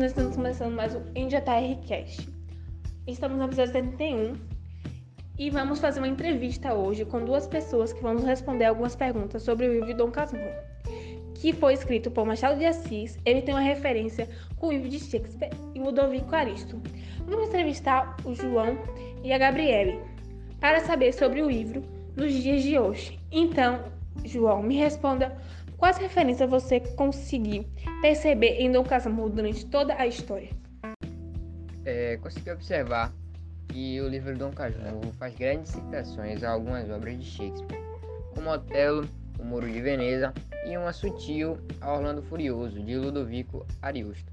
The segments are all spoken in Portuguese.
nós estamos começando mais um EndiaTRCast. Estamos no episódio 71 e vamos fazer uma entrevista hoje com duas pessoas que vão nos responder algumas perguntas sobre o livro Dom Casmurro, que foi escrito por Machado de Assis. Ele tem uma referência com o livro de Shakespeare e Ludovico Aristo. Vamos entrevistar o João e a Gabriele para saber sobre o livro nos dias de hoje. Então, João, me responda quais referências você conseguiu perceber em Dom Casmurro durante toda a história? É, consegui observar que o livro Dom Casmurro faz grandes citações a algumas obras de Shakespeare, como Otelo, O Muro de Veneza e uma sutil a Orlando Furioso, de Ludovico Ariosto.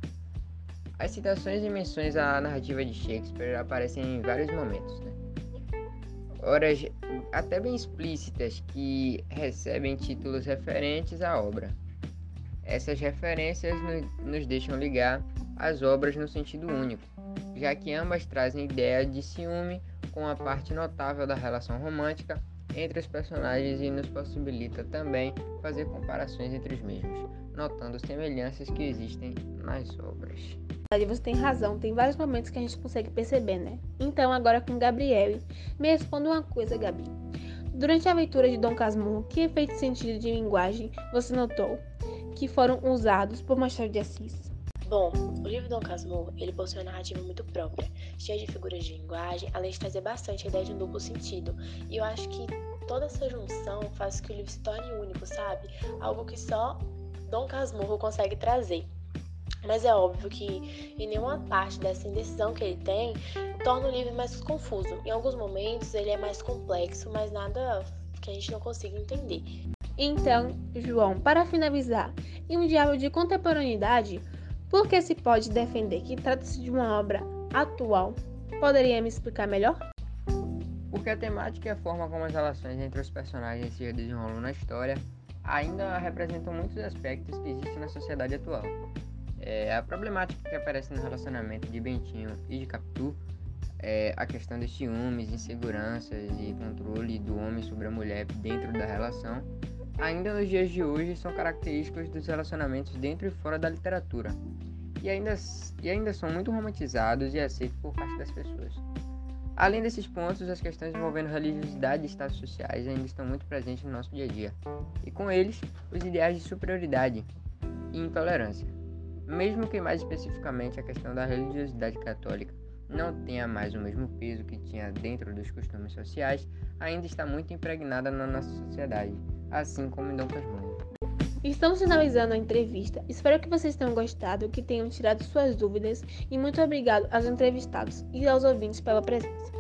As citações e menções à narrativa de Shakespeare aparecem em vários momentos, né? Horas até bem explícitas que recebem títulos referentes à obra. Essas referências nos deixam ligar as obras no sentido único, já que ambas trazem ideia de ciúme com a parte notável da relação romântica entre os personagens e nos possibilita também fazer comparações entre os mesmos, notando semelhanças que existem nas obras. Você tem razão, tem vários momentos que a gente consegue perceber, né? Então, agora com Gabriele, me responda uma coisa, Gabi. Durante a aventura de Dom Casmurro, que efeito de sentido de linguagem você notou que foram usados por Machado de Assis? Bom, o livro Dom Casmurro, ele possui uma narrativa muito própria, cheia de figuras de linguagem, além de trazer bastante a ideia de um duplo sentido. E eu acho que toda essa junção faz com que o livro se torne único, sabe? Algo que só Dom Casmurro consegue trazer. Mas é óbvio que em nenhuma parte dessa indecisão que ele tem torna o livro mais confuso. Em alguns momentos ele é mais complexo, mas nada que a gente não consiga entender. Então, João, para finalizar, em um diálogo de contemporaneidade, por que se pode defender que trata-se de uma obra atual? Poderia me explicar melhor? Porque a temática e a forma como as relações entre os personagens se desenrolam na história ainda representam muitos aspectos que existem na sociedade atual. É, a problemática que aparece no relacionamento de Bentinho e de Capitu é a questão dos ciúmes, inseguranças e controle do homem sobre a mulher dentro da relação, ainda nos dias de hoje são características dos relacionamentos dentro e fora da literatura, e ainda, e ainda são muito romantizados e aceitos por parte das pessoas. Além desses pontos, as questões envolvendo religiosidade e status sociais ainda estão muito presentes no nosso dia a dia, e com eles, os ideais de superioridade e intolerância. Mesmo que mais especificamente a questão da religiosidade católica não tenha mais o mesmo peso que tinha dentro dos costumes sociais, ainda está muito impregnada na nossa sociedade, assim como em Dom Casmurro. Estamos finalizando a entrevista. Espero que vocês tenham gostado, que tenham tirado suas dúvidas e muito obrigado aos entrevistados e aos ouvintes pela presença.